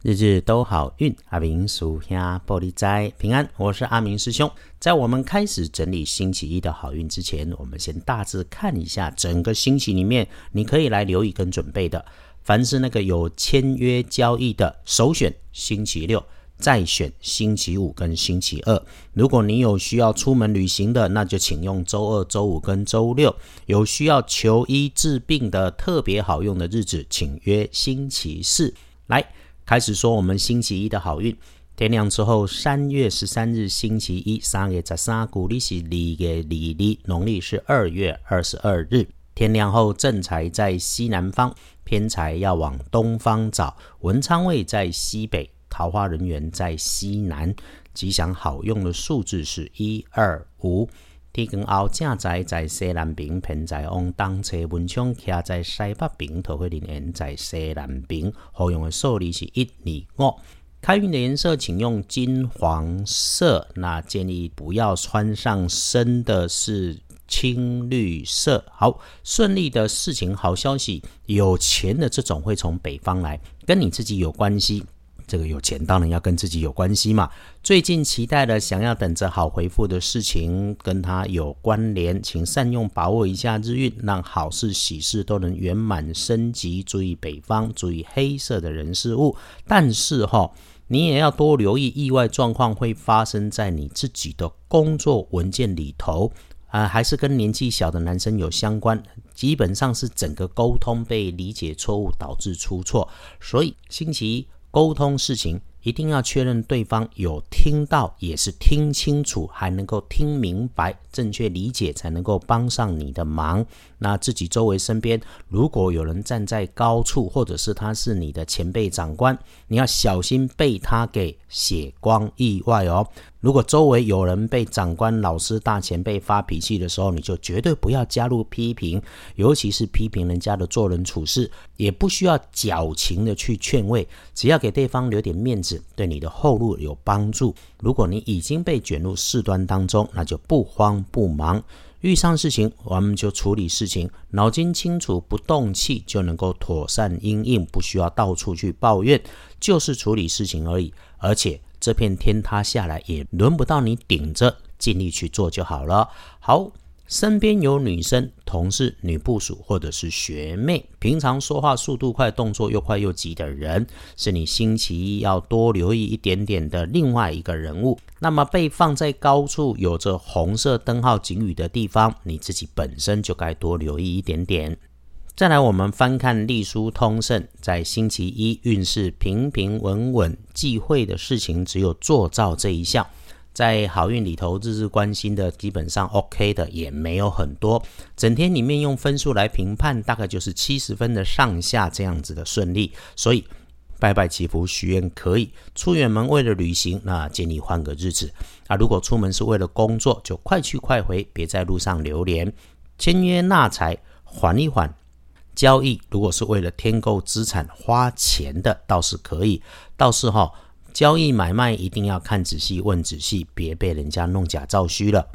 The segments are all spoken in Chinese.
日日都好运，阿明属下玻璃斋平安。我是阿明师兄。在我们开始整理星期一的好运之前，我们先大致看一下整个星期里面，你可以来留意跟准备的。凡是那个有签约交易的，首选星期六，再选星期五跟星期二。如果你有需要出门旅行的，那就请用周二、周五跟周六。有需要求医治病的特别好用的日子，请约星期四来。开始说我们星期一的好运。天亮之后，三月十三日星期一，三月十三，古历是二月二日，农历是二月二十二日。天亮后，正财在西南方，偏财要往东方找。文昌位在西北，桃花人员在西南。吉祥好用的数字是一二五。天光后，正在在西南边，偏在往东侧文昌徛在西北边，桃花人缘在西南边。好用的数字是一二五。开运的颜色，请用金黄色。那建议不要穿上深的是青绿色。好，顺利的事情，好消息，有钱的这种会从北方来，跟你自己有关系。这个有钱当然要跟自己有关系嘛。最近期待的、想要等着好回复的事情，跟他有关联，请善用把握一下日运，让好事喜事都能圆满升级。注意北方，注意黑色的人事物。但是哈，你也要多留意意外状况会发生在你自己的工作文件里头啊，还是跟年纪小的男生有相关。基本上是整个沟通被理解错误导致出错，所以星期一。沟通事情一定要确认对方有听到，也是听清楚，还能够听明白，正确理解才能够帮上你的忙。那自己周围身边如果有人站在高处，或者是他是你的前辈长官，你要小心被他给血光意外哦。如果周围有人被长官、老师、大前辈发脾气的时候，你就绝对不要加入批评，尤其是批评人家的做人处事，也不需要矫情的去劝慰，只要给对方留点面子，对你的后路有帮助。如果你已经被卷入事端当中，那就不慌不忙，遇上事情我们就处理事情，脑筋清楚，不动气就能够妥善应应，不需要到处去抱怨，就是处理事情而已，而且。这片天塌下来也轮不到你顶着，尽力去做就好了。好，身边有女生、同事、女部属或者是学妹，平常说话速度快、动作又快又急的人，是你星期一要多留意一点点的另外一个人物。那么被放在高处、有着红色灯号警语的地方，你自己本身就该多留意一点点。再来，我们翻看《隶书通胜》，在星期一运势平平稳稳，忌讳的事情只有做造这一项。在好运里头，日日关心的基本上 OK 的也没有很多。整天里面用分数来评判，大概就是七十分的上下这样子的顺利。所以拜拜祈福许愿可以，出远门为了旅行，那建议换个日子。啊，如果出门是为了工作，就快去快回，别在路上流连。签约纳财，缓一缓。交易如果是为了添购资产花钱的，倒是可以。倒是哈，交易买卖一定要看仔细、问仔细，别被人家弄假造虚了。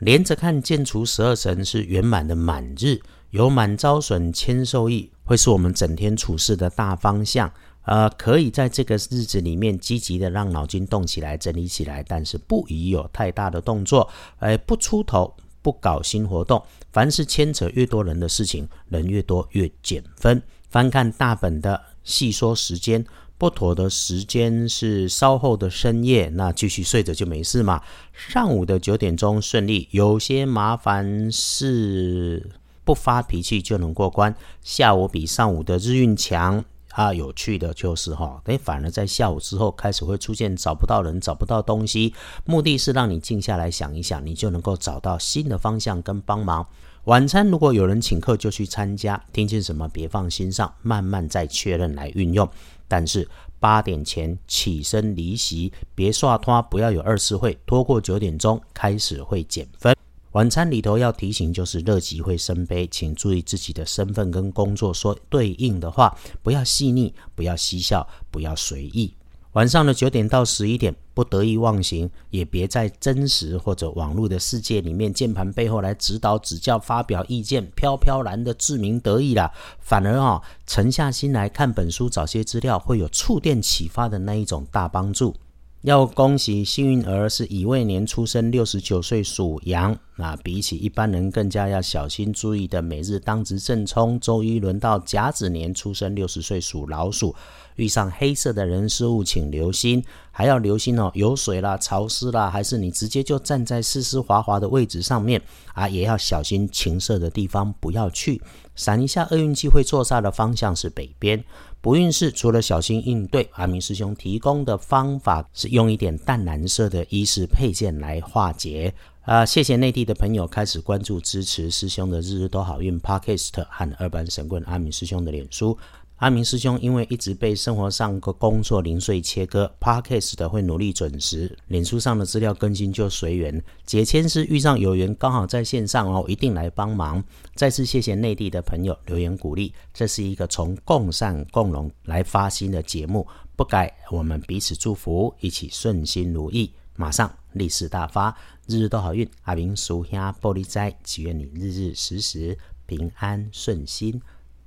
连着看建除十二神是圆满的满日，有满招损，谦受益，会是我们整天处事的大方向。呃，可以在这个日子里面积极的让脑筋动起来、整理起来，但是不宜有太大的动作，哎，不出头。不搞新活动，凡是牵扯越多人的事情，人越多越减分。翻看大本的细说时间，不妥的时间是稍后的深夜，那继续睡着就没事嘛。上午的九点钟顺利，有些麻烦事不发脾气就能过关。下午比上午的日运强。啊，有趣的就是哈，哎，反而在下午之后开始会出现找不到人、找不到东西，目的是让你静下来想一想，你就能够找到新的方向跟帮忙。晚餐如果有人请客就去参加，听见什么别放心上，慢慢再确认来运用。但是八点前起身离席，别刷拖，不要有二次会，拖过九点钟开始会减分。晚餐里头要提醒，就是乐极会生悲，请注意自己的身份跟工作说对应的话，不要细腻，不要嬉笑，不要随意。晚上的九点到十一点，不得意忘形，也别在真实或者网络的世界里面键盘背后来指导指教、发表意见，飘飘然的自鸣得意啦。反而啊，沉下心来看本书，找些资料，会有触电启发的那一种大帮助。要恭喜幸运儿是乙未年出生，六十九岁属羊。那比起一般人更加要小心注意的，每日当值正冲。周一轮到甲子年出生，六十岁属老鼠。遇上黑色的人事物，请留心，还要留心哦，有水啦、潮湿啦，还是你直接就站在湿湿滑滑的位置上面啊，也要小心情色的地方不要去。闪一下厄运机会坐煞的方向是北边。不运势除了小心应对，阿明师兄提供的方法是用一点淡蓝色的衣饰配件来化解。啊，谢谢内地的朋友开始关注支持师兄的日日都好运 Podcast 和二班神棍阿明师兄的脸书。阿明师兄因为一直被生活上个工作零碎切割，Podcast 的会努力准时，脸书上的资料更新就随缘。解签是遇上有缘刚好在线上哦，一定来帮忙。再次谢谢内地的朋友留言鼓励，这是一个从共善共荣来发心的节目，不改我们彼此祝福，一起顺心如意，马上利市大发，日日都好运。阿明叔兄玻璃斋，祈愿你日日时时平安顺心，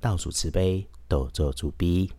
倒数慈悲。多做主逼。